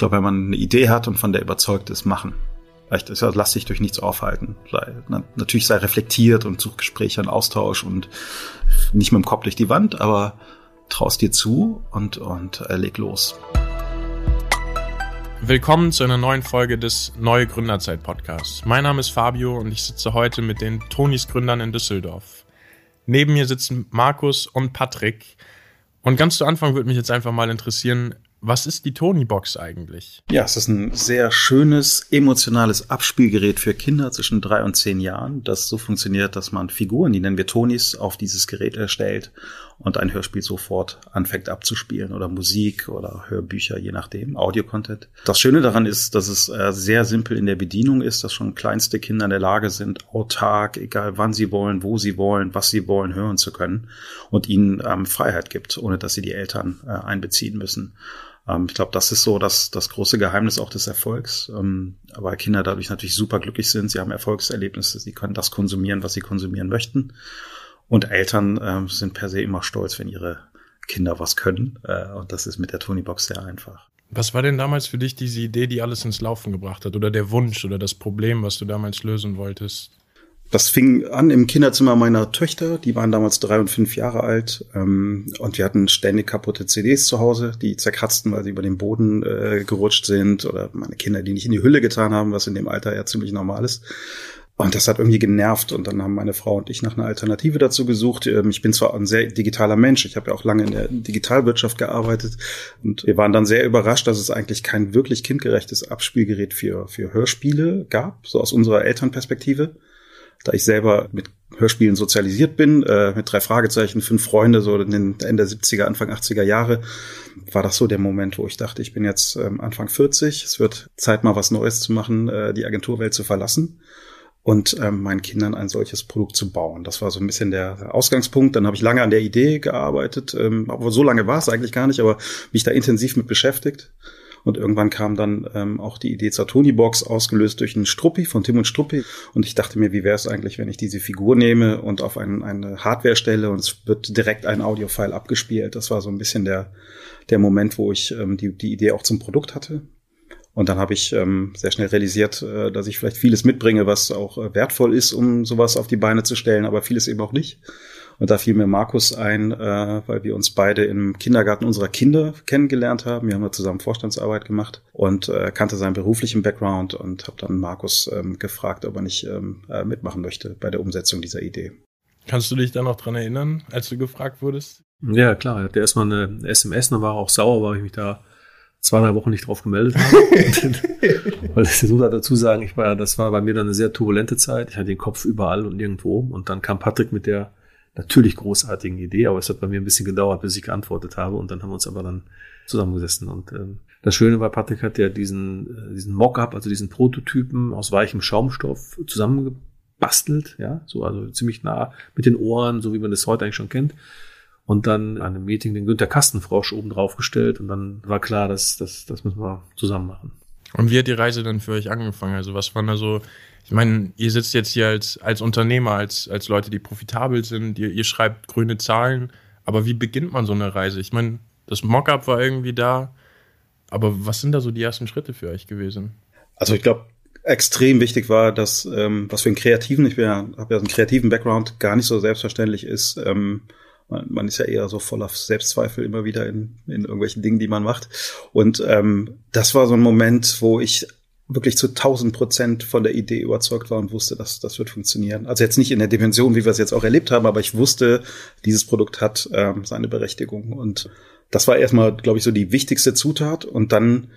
glaube, wenn man eine Idee hat und von der überzeugt ist, machen. Ja, lass dich durch nichts aufhalten. Sei, na, natürlich sei reflektiert und such Gespräche und Austausch und nicht mit dem Kopf durch die Wand, aber traust dir zu und, und äh, leg los. Willkommen zu einer neuen Folge des Neue Gründerzeit Podcasts. Mein Name ist Fabio und ich sitze heute mit den Tonis Gründern in Düsseldorf. Neben mir sitzen Markus und Patrick. Und ganz zu Anfang würde mich jetzt einfach mal interessieren, was ist die Tony-Box eigentlich? Ja, es ist ein sehr schönes, emotionales Abspielgerät für Kinder zwischen drei und zehn Jahren, das so funktioniert, dass man Figuren, die nennen wir Tonis, auf dieses Gerät erstellt und ein Hörspiel sofort anfängt abzuspielen oder Musik oder Hörbücher, je nachdem, Audio-Content. Das Schöne daran ist, dass es äh, sehr simpel in der Bedienung ist, dass schon kleinste Kinder in der Lage sind, autark, egal wann sie wollen, wo sie wollen, was sie wollen, hören zu können und ihnen ähm, Freiheit gibt, ohne dass sie die Eltern äh, einbeziehen müssen. Ähm, ich glaube, das ist so das, das große Geheimnis auch des Erfolgs, ähm, weil Kinder dadurch natürlich super glücklich sind. Sie haben Erfolgserlebnisse, sie können das konsumieren, was sie konsumieren möchten. Und Eltern äh, sind per se immer stolz, wenn ihre Kinder was können. Äh, und das ist mit der Tonybox sehr einfach. Was war denn damals für dich diese Idee, die alles ins Laufen gebracht hat? Oder der Wunsch oder das Problem, was du damals lösen wolltest? Das fing an im Kinderzimmer meiner Töchter. Die waren damals drei und fünf Jahre alt. Ähm, und wir hatten ständig kaputte CDs zu Hause, die zerkratzten, weil sie über den Boden äh, gerutscht sind. Oder meine Kinder, die nicht in die Hülle getan haben, was in dem Alter ja ziemlich normal ist. Und das hat irgendwie genervt. Und dann haben meine Frau und ich nach einer Alternative dazu gesucht. Ähm, ich bin zwar ein sehr digitaler Mensch. Ich habe ja auch lange in der Digitalwirtschaft gearbeitet. Und wir waren dann sehr überrascht, dass es eigentlich kein wirklich kindgerechtes Abspielgerät für, für Hörspiele gab, so aus unserer Elternperspektive da ich selber mit Hörspielen sozialisiert bin, äh, mit drei Fragezeichen, fünf Freunde, so in den Ende 70er, Anfang 80er Jahre, war das so der Moment, wo ich dachte, ich bin jetzt ähm, Anfang 40, es wird Zeit mal was Neues zu machen, äh, die Agenturwelt zu verlassen und ähm, meinen Kindern ein solches Produkt zu bauen. Das war so ein bisschen der Ausgangspunkt. Dann habe ich lange an der Idee gearbeitet, ähm, aber so lange war es eigentlich gar nicht, aber mich da intensiv mit beschäftigt. Und irgendwann kam dann ähm, auch die Idee zur Tony-Box, ausgelöst durch einen Struppi von Tim und Struppi. Und ich dachte mir, wie wäre es eigentlich, wenn ich diese Figur nehme und auf ein, eine Hardware stelle und es wird direkt ein Audiofile abgespielt. Das war so ein bisschen der, der Moment, wo ich ähm, die, die Idee auch zum Produkt hatte. Und dann habe ich ähm, sehr schnell realisiert, äh, dass ich vielleicht vieles mitbringe, was auch äh, wertvoll ist, um sowas auf die Beine zu stellen, aber vieles eben auch nicht. Und da fiel mir Markus ein, äh, weil wir uns beide im Kindergarten unserer Kinder kennengelernt haben. Wir haben ja zusammen Vorstandsarbeit gemacht und äh, kannte seinen beruflichen Background und habe dann Markus ähm, gefragt, ob er nicht ähm, äh, mitmachen möchte bei der Umsetzung dieser Idee. Kannst du dich da noch dran erinnern, als du gefragt wurdest? Ja, klar. Er hatte erstmal eine SMS, dann war er auch sauer, weil ich mich da zwei, drei Wochen nicht drauf gemeldet habe. Weil ich muss dazu sagen, ich war, das war bei mir dann eine sehr turbulente Zeit. Ich hatte den Kopf überall und nirgendwo. Und dann kam Patrick mit der natürlich großartigen Idee, aber es hat bei mir ein bisschen gedauert, bis ich geantwortet habe und dann haben wir uns aber dann zusammengesessen und ähm, das Schöne war, Patrick hat ja diesen, äh, diesen Mockup, also diesen Prototypen aus weichem Schaumstoff zusammengebastelt, ja, so also ziemlich nah mit den Ohren, so wie man das heute eigentlich schon kennt. Und dann an einem Meeting den Günter Kastenfrosch oben drauf gestellt und dann war klar, dass das, das müssen wir zusammen machen. Und wie hat die Reise dann für euch angefangen? Also was waren da so ich meine, ihr sitzt jetzt hier als, als Unternehmer, als, als Leute, die profitabel sind, ihr, ihr schreibt grüne Zahlen, aber wie beginnt man so eine Reise? Ich meine, das Mockup war irgendwie da, aber was sind da so die ersten Schritte für euch gewesen? Also ich glaube, extrem wichtig war, dass ähm, was für einen Kreativen, ich ja, habe ja einen kreativen Background, gar nicht so selbstverständlich ist. Ähm, man, man ist ja eher so voller Selbstzweifel immer wieder in, in irgendwelchen Dingen, die man macht. Und ähm, das war so ein Moment, wo ich wirklich zu 1000 Prozent von der Idee überzeugt war und wusste, dass das wird funktionieren. Also jetzt nicht in der Dimension, wie wir es jetzt auch erlebt haben, aber ich wusste, dieses Produkt hat ähm, seine Berechtigung. Und das war erstmal, glaube ich, so die wichtigste Zutat. Und dann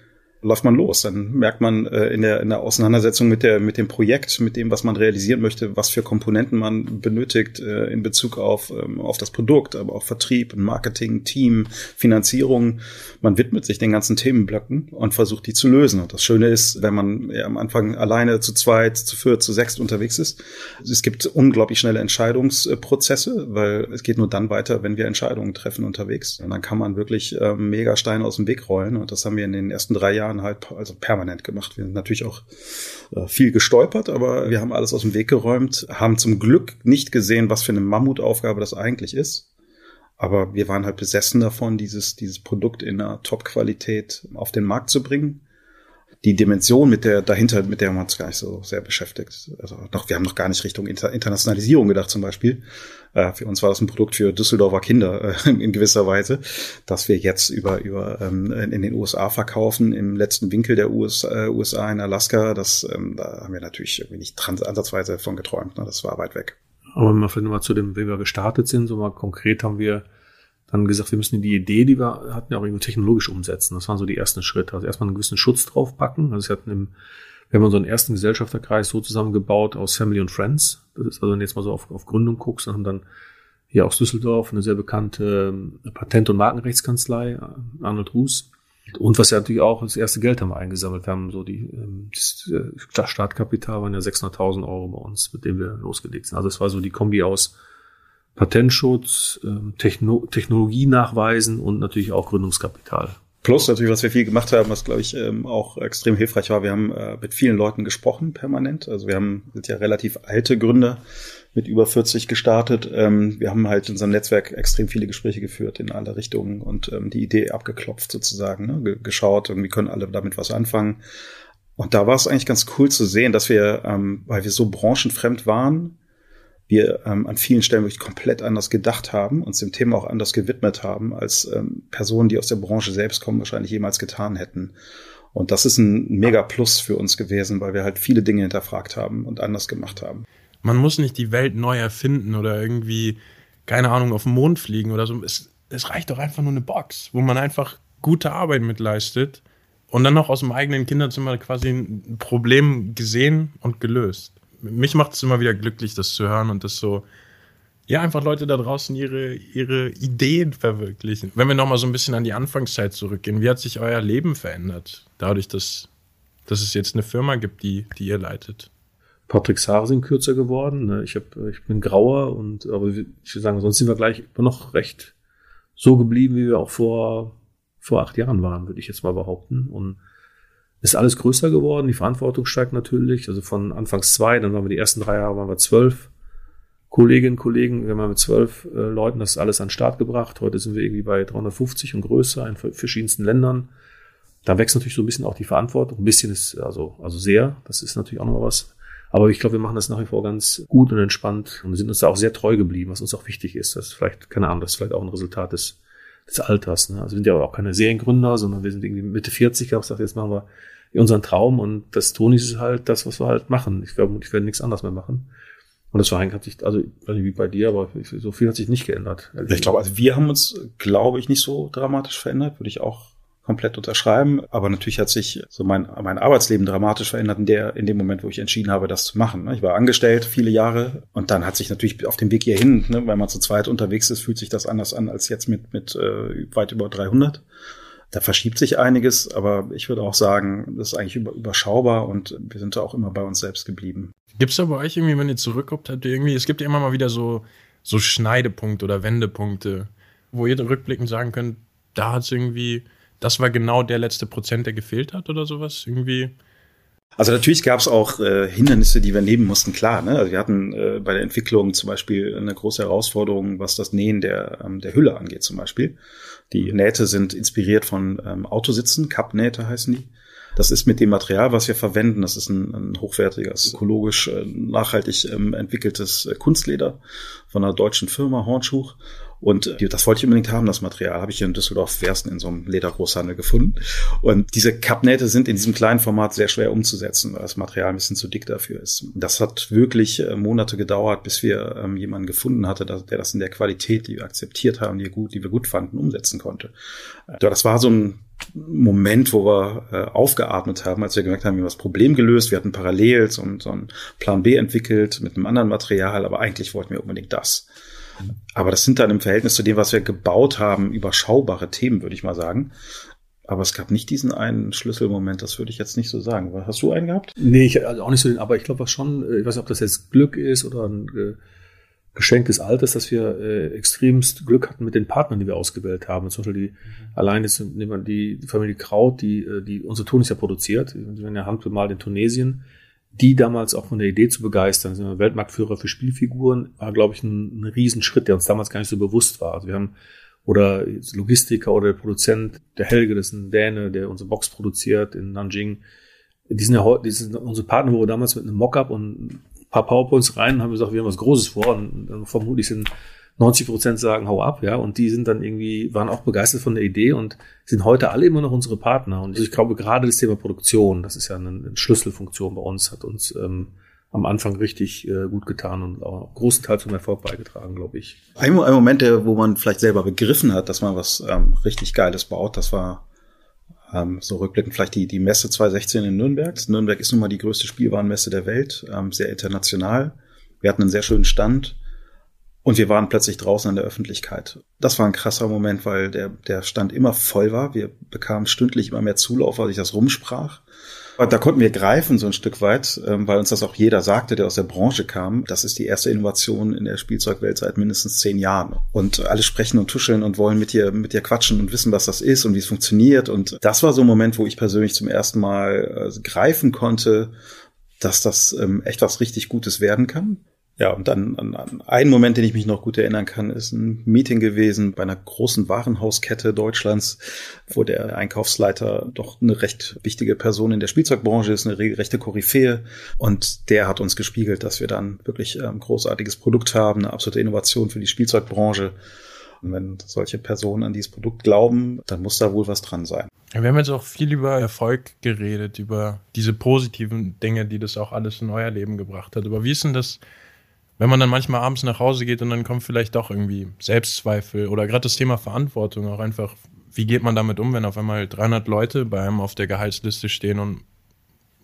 läuft man los. Dann merkt man äh, in, der, in der Auseinandersetzung mit, der, mit dem Projekt, mit dem, was man realisieren möchte, was für Komponenten man benötigt äh, in Bezug auf, ähm, auf das Produkt, aber auch Vertrieb, Marketing, Team, Finanzierung. Man widmet sich den ganzen Themenblöcken und versucht, die zu lösen. Und das Schöne ist, wenn man ja, am Anfang alleine zu zweit, zu viert, zu sechst unterwegs ist, es gibt unglaublich schnelle Entscheidungsprozesse, weil es geht nur dann weiter, wenn wir Entscheidungen treffen unterwegs. Und dann kann man wirklich äh, Megasteine aus dem Weg rollen. Und das haben wir in den ersten drei Jahren Jahren halt also permanent gemacht. Wir sind natürlich auch äh, viel gestolpert, aber wir haben alles aus dem Weg geräumt, haben zum Glück nicht gesehen, was für eine Mammutaufgabe das eigentlich ist. Aber wir waren halt besessen davon, dieses, dieses Produkt in einer Top-Qualität auf den Markt zu bringen. Die Dimension mit der dahinter, mit der wir uns gar nicht so sehr beschäftigt. Also noch, wir haben noch gar nicht Richtung Inter Internationalisierung gedacht zum Beispiel. Äh, für uns war das ein Produkt für Düsseldorfer Kinder äh, in gewisser Weise, dass wir jetzt über über ähm, in den USA verkaufen im letzten Winkel der US, äh, USA in Alaska. Das ähm, da haben wir natürlich irgendwie nicht ansatzweise von geträumt. Ne? Das war weit weg. Aber mal vielleicht mal zu dem, wie wir gestartet sind, so mal konkret haben wir dann gesagt, wir müssen die Idee, die wir hatten, ja auch irgendwie technologisch umsetzen. Das waren so die ersten Schritte. Also erstmal einen gewissen Schutz draufpacken. Also wir hatten im, wir haben unseren ersten Gesellschafterkreis so zusammengebaut aus Family und Friends. Das ist also, wenn du jetzt mal so auf, auf Gründung guckst, dann haben dann hier aus Düsseldorf eine sehr bekannte ähm, Patent- und Markenrechtskanzlei, äh, Arnold Ruß. Und was ja natürlich auch, das erste Geld haben wir eingesammelt. Wir haben so die, ähm, das äh, Startkapital waren ja 600.000 Euro bei uns, mit dem wir losgelegt sind. Also es war so die Kombi aus Patentschutz, ähm, Techno Technologie nachweisen und natürlich auch Gründungskapital. Plus natürlich, was wir viel gemacht haben, was glaube ich ähm, auch extrem hilfreich war. Wir haben äh, mit vielen Leuten gesprochen permanent. Also wir haben sind ja relativ alte Gründer mit über 40 gestartet. Ähm, wir haben halt in unserem Netzwerk extrem viele Gespräche geführt in alle Richtungen und die Idee abgeklopft sozusagen, ne? geschaut, irgendwie können alle damit was anfangen. Und da war es eigentlich ganz cool zu sehen, dass wir, weil wir so branchenfremd waren, wir ähm, an vielen Stellen wirklich komplett anders gedacht haben, uns dem Thema auch anders gewidmet haben, als ähm, Personen, die aus der Branche selbst kommen, wahrscheinlich jemals getan hätten. Und das ist ein mega Plus für uns gewesen, weil wir halt viele Dinge hinterfragt haben und anders gemacht haben. Man muss nicht die Welt neu erfinden oder irgendwie, keine Ahnung, auf den Mond fliegen oder so. Es, es reicht doch einfach nur eine Box, wo man einfach gute Arbeit mitleistet und dann noch aus dem eigenen Kinderzimmer quasi ein Problem gesehen und gelöst mich macht es immer wieder glücklich, das zu hören und das so, ja, einfach Leute da draußen ihre, ihre Ideen verwirklichen. Wenn wir nochmal so ein bisschen an die Anfangszeit zurückgehen, wie hat sich euer Leben verändert? Dadurch, dass, dass es jetzt eine Firma gibt, die, die ihr leitet. Patrick Saar sind kürzer geworden. Ne? Ich, hab, ich bin grauer und aber ich würde sagen, sonst sind wir gleich immer noch recht so geblieben, wie wir auch vor, vor acht Jahren waren, würde ich jetzt mal behaupten. Und ist alles größer geworden, die Verantwortung steigt natürlich. Also von Anfangs zwei, dann waren wir die ersten drei Jahre, waren wir zwölf Kolleginnen, Kollegen, wir haben mit zwölf äh, Leuten das alles an den Start gebracht. Heute sind wir irgendwie bei 350 und größer in verschiedensten Ländern. Da wächst natürlich so ein bisschen auch die Verantwortung. Ein bisschen ist, also, also sehr, das ist natürlich auch noch was. Aber ich glaube, wir machen das nach wie vor ganz gut und entspannt und sind uns da auch sehr treu geblieben, was uns auch wichtig ist. Das ist vielleicht, keine Ahnung, das ist vielleicht auch ein Resultat des, des Alters. Ne? Also wir sind ja auch keine Seriengründer, sondern wir sind irgendwie Mitte 40, habe ich gesagt, jetzt machen wir unseren Traum und das Toni ist halt das, was wir halt machen. Ich werde, ich werde nichts anderes mehr machen. Und das Verein hat sich, also wie bei dir, aber so viel hat sich nicht geändert. Ich glaube, also wir haben uns, glaube ich, nicht so dramatisch verändert, würde ich auch komplett unterschreiben. Aber natürlich hat sich so mein, mein Arbeitsleben dramatisch verändert in der, in dem Moment, wo ich entschieden habe, das zu machen. Ich war angestellt viele Jahre und dann hat sich natürlich auf dem Weg hierhin, ne, wenn man zu zweit unterwegs ist, fühlt sich das anders an als jetzt mit, mit äh, weit über 300 da verschiebt sich einiges, aber ich würde auch sagen, das ist eigentlich überschaubar und wir sind da auch immer bei uns selbst geblieben. Gibt es da bei euch irgendwie, wenn ihr zurückkommt, habt ihr irgendwie, es gibt ja immer mal wieder so, so Schneidepunkte oder Wendepunkte, wo ihr rückblickend sagen könnt, da hat es irgendwie, das war genau der letzte Prozent, der gefehlt hat oder sowas? Irgendwie. Also natürlich gab es auch äh, Hindernisse, die wir nehmen mussten, klar. Ne? Also wir hatten äh, bei der Entwicklung zum Beispiel eine große Herausforderung, was das Nähen der, ähm, der Hülle angeht zum Beispiel. Die Nähte sind inspiriert von ähm, Autositzen, Cup-Nähte heißen die. Das ist mit dem Material, was wir verwenden, das ist ein, ein hochwertiges, ökologisch äh, nachhaltig ähm, entwickeltes äh, Kunstleder von einer deutschen Firma, Hornschuch. Und äh, das wollte ich unbedingt haben, das Material. Habe ich hier in Düsseldorf-Versen in so einem Ledergroßhandel gefunden. Und diese Kappnähte sind in diesem kleinen Format sehr schwer umzusetzen, weil das Material ein bisschen zu dick dafür ist. Das hat wirklich äh, Monate gedauert, bis wir ähm, jemanden gefunden hatte, der das in der Qualität, die wir akzeptiert haben, die, gut, die wir gut fanden, umsetzen konnte. Äh, das war so ein Moment, wo wir äh, aufgeatmet haben, als wir gemerkt haben, wir haben das Problem gelöst. Wir hatten parallel so, so einen Plan B entwickelt mit einem anderen Material, aber eigentlich wollten wir unbedingt das. Aber das sind dann im Verhältnis zu dem, was wir gebaut haben, überschaubare Themen, würde ich mal sagen. Aber es gab nicht diesen einen Schlüsselmoment, das würde ich jetzt nicht so sagen. Hast du einen gehabt? Nee, ich, also auch nicht so den, aber ich glaube was schon, äh, ich weiß nicht, ob das jetzt Glück ist oder ein äh, Geschenk des Alters, dass wir äh, extremst Glück hatten mit den Partnern, die wir ausgewählt haben. Zum Beispiel die, mhm. allein nehmen wir die, die Familie Kraut, die, äh, die unsere Tunis ja produziert, die werden ja handbemalt in Tunesien die damals auch von der Idee zu begeistern, sind wir Weltmarktführer für Spielfiguren, war, glaube ich, ein, ein Riesenschritt, der uns damals gar nicht so bewusst war. Also wir haben, oder Logistiker oder der Produzent, der Helge, das ist ein Däne, der unsere Box produziert in Nanjing, die sind ja heute, die sind unsere Partner, wo wir damals mit einem Mockup und ein paar PowerPoints rein, haben gesagt, wir haben was Großes vor und dann vermutlich sind 90 Prozent sagen, hau ab, ja, und die sind dann irgendwie, waren auch begeistert von der Idee und sind heute alle immer noch unsere Partner. Und ich glaube, gerade das Thema Produktion, das ist ja eine, eine Schlüsselfunktion bei uns, hat uns ähm, am Anfang richtig äh, gut getan und auch großen Teil zum Erfolg beigetragen, glaube ich. Ein, ein Moment, der, wo man vielleicht selber begriffen hat, dass man was ähm, richtig Geiles baut, das war ähm, so rückblickend vielleicht die, die Messe 2016 in Nürnberg. Nürnberg ist nun mal die größte Spielwarenmesse der Welt, ähm, sehr international. Wir hatten einen sehr schönen Stand und wir waren plötzlich draußen in der Öffentlichkeit. Das war ein krasser Moment, weil der, der Stand immer voll war. Wir bekamen stündlich immer mehr Zulauf, als ich das rumsprach. Da konnten wir greifen so ein Stück weit, ähm, weil uns das auch jeder sagte, der aus der Branche kam. Das ist die erste Innovation in der Spielzeugwelt seit mindestens zehn Jahren. Und alle sprechen und tuscheln und wollen mit dir, mit dir quatschen und wissen, was das ist und wie es funktioniert. Und das war so ein Moment, wo ich persönlich zum ersten Mal äh, greifen konnte, dass das ähm, echt was richtig Gutes werden kann. Ja, und dann an, an einen Moment, den ich mich noch gut erinnern kann, ist ein Meeting gewesen bei einer großen Warenhauskette Deutschlands, wo der Einkaufsleiter doch eine recht wichtige Person in der Spielzeugbranche ist, eine rechte Koryphäe. Und der hat uns gespiegelt, dass wir dann wirklich ähm, großartiges Produkt haben, eine absolute Innovation für die Spielzeugbranche. Und wenn solche Personen an dieses Produkt glauben, dann muss da wohl was dran sein. Wir haben jetzt auch viel über Erfolg geredet, über diese positiven Dinge, die das auch alles in euer Leben gebracht hat. Aber wie ist denn das wenn man dann manchmal abends nach Hause geht und dann kommt vielleicht doch irgendwie Selbstzweifel oder gerade das Thema Verantwortung auch einfach, wie geht man damit um, wenn auf einmal 300 Leute bei einem auf der Gehaltsliste stehen und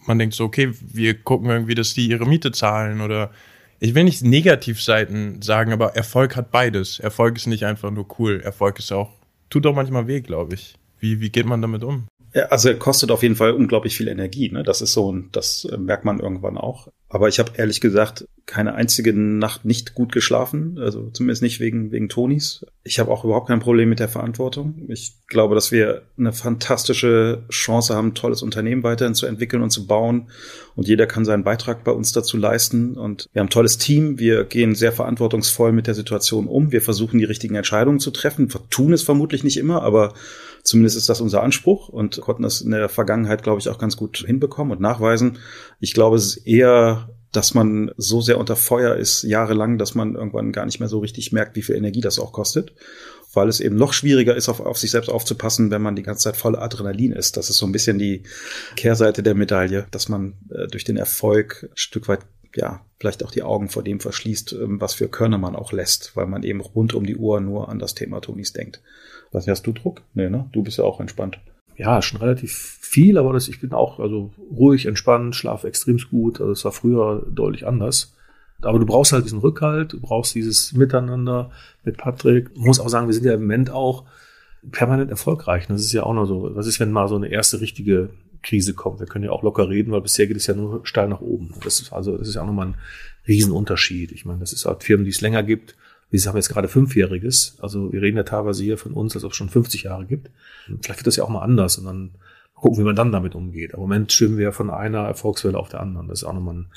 man denkt so, okay, wir gucken irgendwie, dass die ihre Miete zahlen oder ich will nicht Negativseiten sagen, aber Erfolg hat beides. Erfolg ist nicht einfach nur cool. Erfolg ist auch, tut auch manchmal weh, glaube ich. Wie, wie geht man damit um? Ja, also kostet auf jeden Fall unglaublich viel Energie. Ne? Das ist so, das äh, merkt man irgendwann auch. Aber ich habe ehrlich gesagt keine einzige Nacht nicht gut geschlafen, also zumindest nicht wegen wegen Tonis. Ich habe auch überhaupt kein Problem mit der Verantwortung. Ich glaube, dass wir eine fantastische Chance haben, ein tolles Unternehmen weiterhin zu entwickeln und zu bauen. Und jeder kann seinen Beitrag bei uns dazu leisten. Und wir haben ein tolles Team. Wir gehen sehr verantwortungsvoll mit der Situation um. Wir versuchen die richtigen Entscheidungen zu treffen. Wir tun es vermutlich nicht immer, aber Zumindest ist das unser Anspruch und konnten das in der Vergangenheit, glaube ich, auch ganz gut hinbekommen und nachweisen. Ich glaube, es ist eher dass man so sehr unter Feuer ist, jahrelang, dass man irgendwann gar nicht mehr so richtig merkt, wie viel Energie das auch kostet. Weil es eben noch schwieriger ist, auf, auf sich selbst aufzupassen, wenn man die ganze Zeit voll Adrenalin ist. Das ist so ein bisschen die Kehrseite der Medaille, dass man äh, durch den Erfolg ein Stück weit ja, vielleicht auch die Augen vor dem verschließt, ähm, was für Körner man auch lässt, weil man eben rund um die Uhr nur an das Thema Tonis denkt. Was hast du Druck? Nee, ne? Du bist ja auch entspannt. Ja, schon relativ viel, aber das, ich bin auch also ruhig, entspannt, schlafe extrem gut. Also es war früher deutlich anders. Aber du brauchst halt diesen Rückhalt, du brauchst dieses Miteinander mit Patrick. Ich muss auch sagen, wir sind ja im Moment auch permanent erfolgreich. Das ist ja auch noch so. Was ist, wenn mal so eine erste richtige Krise kommt? Wir können ja auch locker reden, weil bisher geht es ja nur steil nach oben. Das ist also, das ist ja auch nochmal ein Riesenunterschied. Ich meine, das ist halt Firmen, die es länger gibt wir haben jetzt gerade Fünfjähriges, also wir reden ja teilweise hier von uns, als ob es schon 50 Jahre gibt. Vielleicht wird das ja auch mal anders und dann gucken, wie man dann damit umgeht. Aber im Moment schwimmen wir von einer Erfolgswelle auf der anderen. Das ist auch nochmal ein,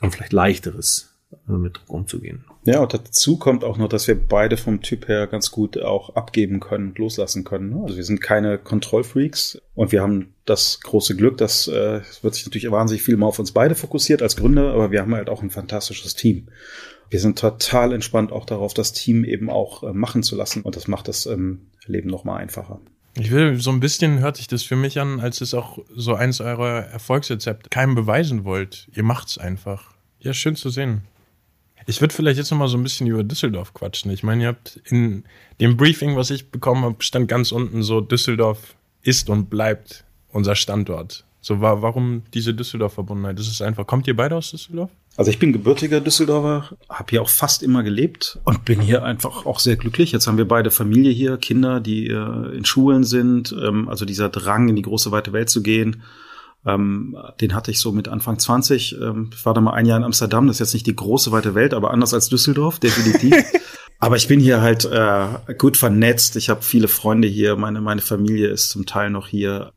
dann vielleicht leichteres, mit Druck umzugehen. Ja, und dazu kommt auch noch, dass wir beide vom Typ her ganz gut auch abgeben können, loslassen können. Ne? Also wir sind keine Kontrollfreaks und wir haben das große Glück, dass äh, wird sich natürlich wahnsinnig viel mal auf uns beide fokussiert als Gründer, aber wir haben halt auch ein fantastisches Team wir sind total entspannt auch darauf, das Team eben auch äh, machen zu lassen. Und das macht das ähm, Leben noch mal einfacher. Ich will, so ein bisschen hört sich das für mich an, als es auch so eins eurer Erfolgsrezepte keinem beweisen wollt. Ihr macht's einfach. Ja, schön zu sehen. Ich würde vielleicht jetzt noch mal so ein bisschen über Düsseldorf quatschen. Ich meine, ihr habt in dem Briefing, was ich bekommen habe, stand ganz unten so, Düsseldorf ist und bleibt unser Standort. So, war, warum diese Düsseldorf-Verbundenheit? Das ist einfach, kommt ihr beide aus Düsseldorf? Also ich bin gebürtiger Düsseldorfer, habe hier auch fast immer gelebt und bin hier einfach auch sehr glücklich. Jetzt haben wir beide Familie hier, Kinder, die äh, in Schulen sind. Ähm, also dieser Drang, in die große weite Welt zu gehen, ähm, den hatte ich so mit Anfang 20. Ähm, ich war da mal ein Jahr in Amsterdam, das ist jetzt nicht die große weite Welt, aber anders als Düsseldorf, definitiv. aber ich bin hier halt äh, gut vernetzt. Ich habe viele Freunde hier, meine, meine Familie ist zum Teil noch hier.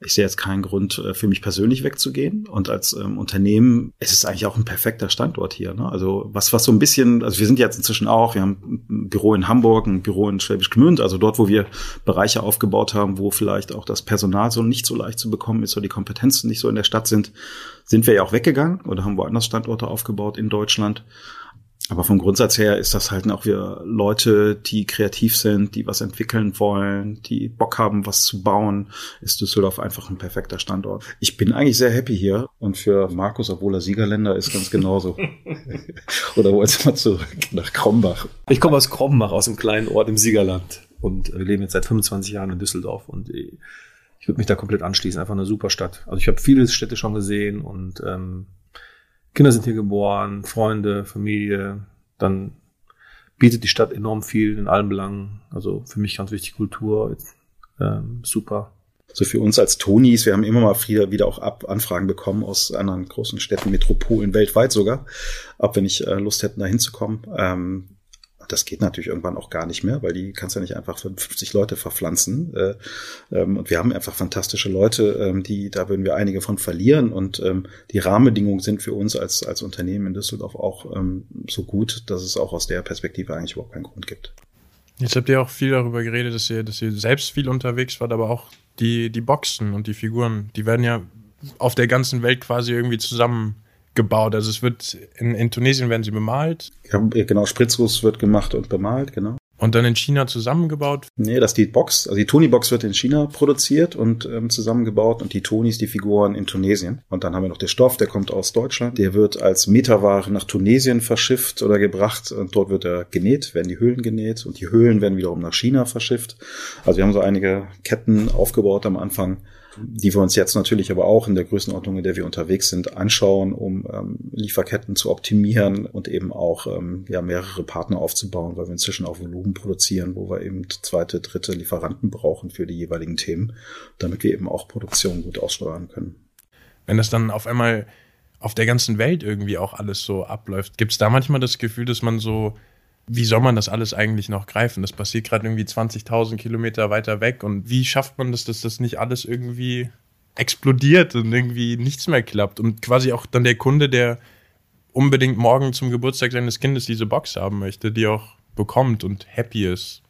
Ich sehe jetzt keinen Grund äh, für mich persönlich wegzugehen. Und als ähm, Unternehmen es ist es eigentlich auch ein perfekter Standort hier. Ne? Also was, was so ein bisschen, also wir sind jetzt inzwischen auch, wir haben ein Büro in Hamburg, ein Büro in Schwäbisch Gmünd, also dort, wo wir Bereiche aufgebaut haben, wo vielleicht auch das Personal so nicht so leicht zu bekommen ist, oder die Kompetenzen nicht so in der Stadt sind, sind wir ja auch weggegangen oder haben woanders Standorte aufgebaut in Deutschland. Aber vom Grundsatz her ist das halt auch wir Leute, die kreativ sind, die was entwickeln wollen, die Bock haben, was zu bauen, ist Düsseldorf einfach ein perfekter Standort. Ich bin eigentlich sehr happy hier und für Markus, obwohl er Siegerländer ist, ganz genauso. Oder wo jetzt mal zurück nach Krombach? Ich komme aus Krombach, aus einem kleinen Ort im Siegerland und wir leben jetzt seit 25 Jahren in Düsseldorf und ich würde mich da komplett anschließen. Einfach eine super Stadt. Also ich habe viele Städte schon gesehen und ähm, Kinder sind hier geboren, Freunde, Familie, dann bietet die Stadt enorm viel in allen Belangen. Also für mich ganz wichtig Kultur, ähm, super. So für uns als Tonis, wir haben immer mal wieder, wieder auch Ab Anfragen bekommen aus anderen großen Städten, Metropolen, weltweit sogar, ob wir nicht äh, Lust hätten, da hinzukommen. Ähm, das geht natürlich irgendwann auch gar nicht mehr, weil die kannst ja nicht einfach 50 Leute verpflanzen. Äh, ähm, und wir haben einfach fantastische Leute, ähm, die, da würden wir einige von verlieren. Und ähm, die Rahmenbedingungen sind für uns als, als Unternehmen in Düsseldorf auch so gut, dass es auch aus der Perspektive eigentlich überhaupt keinen Grund gibt. Jetzt habt ihr auch viel darüber geredet, dass ihr, dass ihr selbst viel unterwegs wart, aber auch die, die Boxen und die Figuren, die werden ja auf der ganzen Welt quasi irgendwie zusammen gebaut. Also es wird in, in Tunesien werden sie bemalt. Ja, genau, Spritzguss wird gemacht und bemalt, genau. Und dann in China zusammengebaut? Nee, das ist die Box. Also die Tony-Box wird in China produziert und ähm, zusammengebaut und die Tonis, die Figuren in Tunesien. Und dann haben wir noch den Stoff, der kommt aus Deutschland. Der wird als Metaware nach Tunesien verschifft oder gebracht und dort wird er genäht, werden die Höhlen genäht und die Höhlen werden wiederum nach China verschifft. Also wir haben so einige Ketten aufgebaut am Anfang die wir uns jetzt natürlich aber auch in der Größenordnung, in der wir unterwegs sind, anschauen, um ähm, Lieferketten zu optimieren und eben auch ähm, ja mehrere Partner aufzubauen, weil wir inzwischen auch Volumen produzieren, wo wir eben zweite, dritte Lieferanten brauchen für die jeweiligen Themen, damit wir eben auch Produktion gut aussteuern können. Wenn das dann auf einmal auf der ganzen Welt irgendwie auch alles so abläuft, gibt es da manchmal das Gefühl, dass man so wie soll man das alles eigentlich noch greifen? Das passiert gerade irgendwie 20.000 Kilometer weiter weg. Und wie schafft man das, dass das nicht alles irgendwie explodiert und irgendwie nichts mehr klappt? Und quasi auch dann der Kunde, der unbedingt morgen zum Geburtstag seines Kindes diese Box haben möchte, die auch bekommt und happy ist.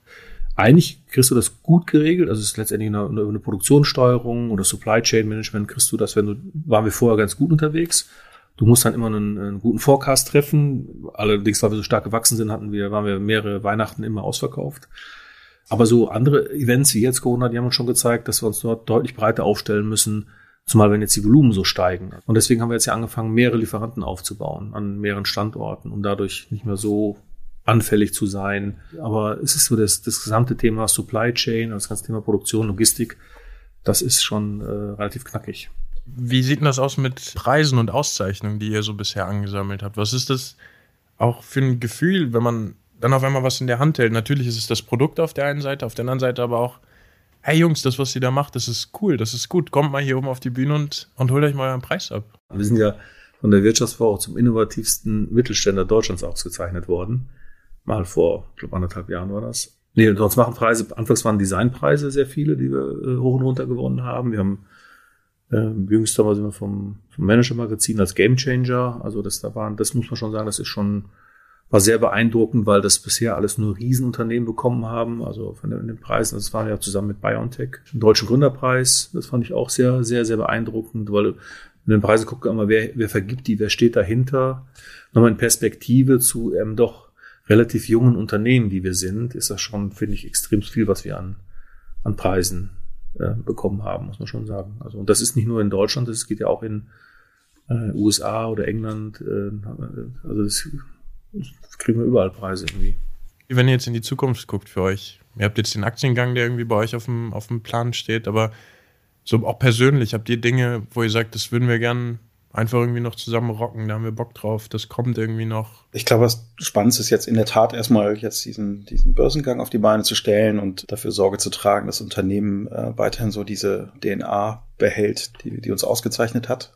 Eigentlich kriegst du das gut geregelt, also es ist letztendlich eine, eine Produktionssteuerung oder Supply Chain Management kriegst du das, wenn du, waren wir vorher ganz gut unterwegs. Du musst dann immer einen, einen, guten Forecast treffen. Allerdings, weil wir so stark gewachsen sind, hatten wir, waren wir mehrere Weihnachten immer ausverkauft. Aber so andere Events wie jetzt Corona, die haben uns schon gezeigt, dass wir uns dort deutlich breiter aufstellen müssen, zumal wenn jetzt die Volumen so steigen. Und deswegen haben wir jetzt ja angefangen, mehrere Lieferanten aufzubauen an mehreren Standorten, um dadurch nicht mehr so anfällig zu sein. Aber es ist so das, das gesamte Thema Supply Chain, das ganze Thema Produktion, Logistik, das ist schon äh, relativ knackig. Wie sieht denn das aus mit Preisen und Auszeichnungen, die ihr so bisher angesammelt habt? Was ist das auch für ein Gefühl, wenn man dann auf einmal was in der Hand hält? Natürlich ist es das Produkt auf der einen Seite, auf der anderen Seite aber auch, hey Jungs, das, was ihr da macht, das ist cool, das ist gut. Kommt mal hier oben auf die Bühne und, und holt euch mal euren Preis ab. Wir sind ja von der Wirtschaftsfrau auch zum innovativsten Mittelständler Deutschlands ausgezeichnet worden. Mal vor, ich glaube, anderthalb Jahren war das. Nee, sonst machen Preise, anfangs waren Designpreise sehr viele, die wir äh, hoch und runter gewonnen haben. Wir haben ähm, jüngst haben sind wir vom, vom Manager-Magazin als Gamechanger. Also das da waren, das muss man schon sagen, das ist schon war sehr beeindruckend, weil das bisher alles nur Riesenunternehmen bekommen haben. Also von den, Preisen, das war ja zusammen mit BioNTech, den Deutschen Gründerpreis. Das fand ich auch sehr, sehr, sehr beeindruckend, weil in den Preisen guckt immer, wer, wer vergibt die, wer steht dahinter. Nochmal in Perspektive zu ähm, doch relativ jungen Unternehmen, die wir sind, ist das schon, finde ich, extrem viel, was wir an, an Preisen äh, bekommen haben, muss man schon sagen. Also und das ist nicht nur in Deutschland, das geht ja auch in äh, USA oder England. Äh, also das, das kriegen wir überall Preise irgendwie. Wenn ihr jetzt in die Zukunft guckt für euch, ihr habt jetzt den Aktiengang, der irgendwie bei euch auf dem, auf dem Plan steht, aber so auch persönlich, habt ihr Dinge, wo ihr sagt, das würden wir gern einfach irgendwie noch zusammen rocken, da haben wir Bock drauf, das kommt irgendwie noch. Ich glaube, was spannend ist jetzt in der Tat erstmal jetzt diesen, diesen Börsengang auf die Beine zu stellen und dafür Sorge zu tragen, dass Unternehmen äh, weiterhin so diese DNA behält, die, die uns ausgezeichnet hat.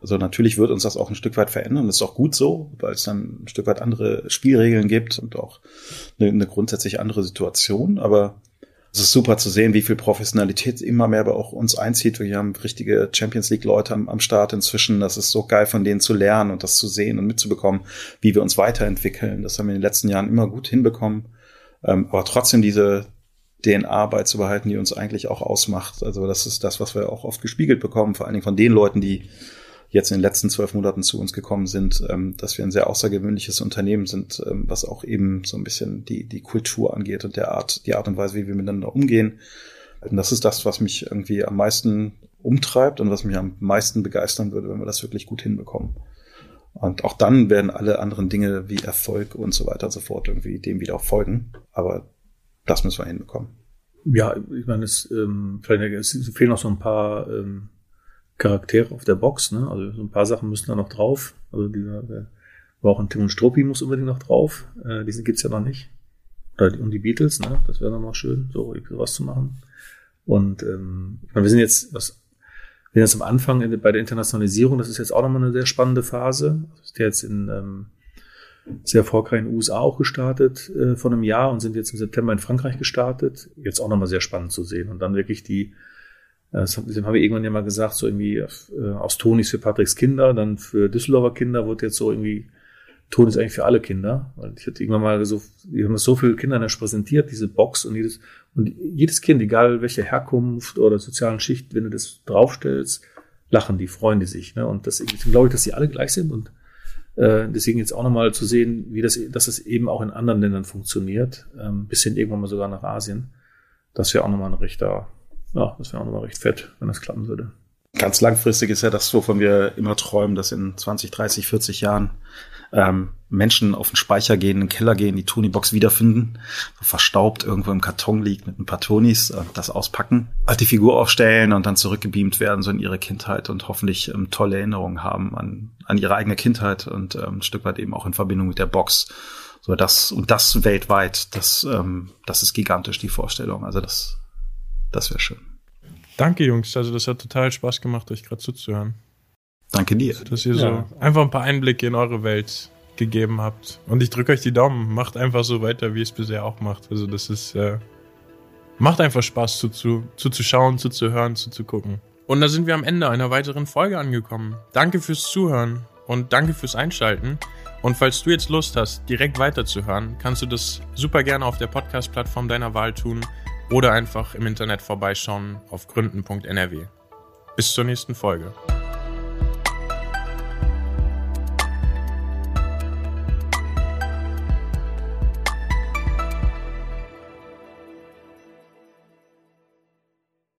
Also natürlich wird uns das auch ein Stück weit verändern. Das ist auch gut so, weil es dann ein Stück weit andere Spielregeln gibt und auch eine, eine grundsätzlich andere Situation. Aber Es ist super zu sehen, wie viel Professionalität immer mehr bei uns einzieht. Wir haben richtige Champions League Leute am, am Start inzwischen. Das ist so geil von denen zu lernen und das zu sehen und mitzubekommen, wie wir uns weiterentwickeln. Das haben wir in den letzten Jahren immer gut hinbekommen. Ähm, aber trotzdem diese DNA beizubehalten, die uns eigentlich auch ausmacht. Also das ist das, was wir auch oft gespiegelt bekommen, vor allen Dingen von den Leuten, die jetzt in den letzten zwölf Monaten zu uns gekommen sind, ähm, dass wir ein sehr außergewöhnliches Unternehmen sind, ähm, was auch eben so ein bisschen die, die Kultur angeht und der Art, die Art und Weise, wie wir miteinander umgehen. Und das ist das, was mich irgendwie am meisten umtreibt und was mich am meisten begeistern würde, wenn wir das wirklich gut hinbekommen. Und auch dann werden alle anderen Dinge wie Erfolg und so weiter und so fort irgendwie dem wieder folgen. Aber das müssen wir hinbekommen. Ja, ich meine, es, ähm, vielleicht, es fehlen noch so ein paar ähm, Charaktere auf der Box, ne? Also so ein paar Sachen müssen da noch drauf. Also dieser, der, war auch ein Tim und Struppi muss unbedingt noch drauf. Äh, diese gibt's ja noch nicht. Oder die, und die Beatles, ne? Das wäre noch schön, so sowas zu machen. Und ähm, ich meine, wir sind jetzt, was, wir sind jetzt am Anfang in, bei der Internationalisierung, das ist jetzt auch nochmal eine sehr spannende Phase. Das ist jetzt in ähm, sehr erfolgreich in den USA auch gestartet äh, vor einem Jahr und sind jetzt im September in Frankreich gestartet. Jetzt auch nochmal sehr spannend zu sehen. Und dann wirklich die, äh, das haben wir irgendwann ja mal gesagt, so irgendwie äh, aus Tonis für Patricks Kinder, dann für Düsseldorfer Kinder wird jetzt so irgendwie Tonis eigentlich für alle Kinder. Und ich hatte irgendwann mal so, wir haben das so viele Kindern präsentiert, diese Box und jedes, und jedes Kind, egal welche Herkunft oder sozialen Schicht, wenn du das draufstellst, lachen die, freuen die sich. Ne? Und das, glaube ich, dass sie alle gleich sind und äh, deswegen jetzt auch nochmal zu sehen, wie das, dass es eben auch in anderen Ländern funktioniert, ähm, bis hin irgendwann mal sogar nach Asien. Das wäre auch nochmal ein rechter, ja, das wäre auch nochmal recht fett, wenn das klappen würde. Ganz langfristig ist ja das, wovon wir immer träumen, dass in 20, 30, 40 Jahren ähm, Menschen auf den Speicher gehen, in den Keller gehen, die Tony-Box wiederfinden, so verstaubt irgendwo im Karton liegt mit ein paar Tonis, äh, das auspacken, halt die Figur aufstellen und dann zurückgebeamt werden, so in ihre Kindheit und hoffentlich ähm, tolle Erinnerungen haben an, an ihre eigene Kindheit und ähm, ein Stück weit eben auch in Verbindung mit der Box. So das und das weltweit, das, ähm, das ist gigantisch, die Vorstellung. Also das, das wäre schön. Danke, Jungs. Also das hat total Spaß gemacht, euch gerade zuzuhören. Danke dir. Dass ihr ja. so einfach ein paar Einblicke in eure Welt gegeben habt. Und ich drücke euch die Daumen. Macht einfach so weiter, wie es bisher auch macht. Also das ist, äh, macht einfach Spaß zuzuschauen, zu, zu zuzuhören, zuzugucken. Und da sind wir am Ende einer weiteren Folge angekommen. Danke fürs Zuhören und danke fürs Einschalten. Und falls du jetzt Lust hast, direkt weiterzuhören, kannst du das super gerne auf der Podcast-Plattform deiner Wahl tun oder einfach im Internet vorbeischauen auf gründen.nrw. Bis zur nächsten Folge.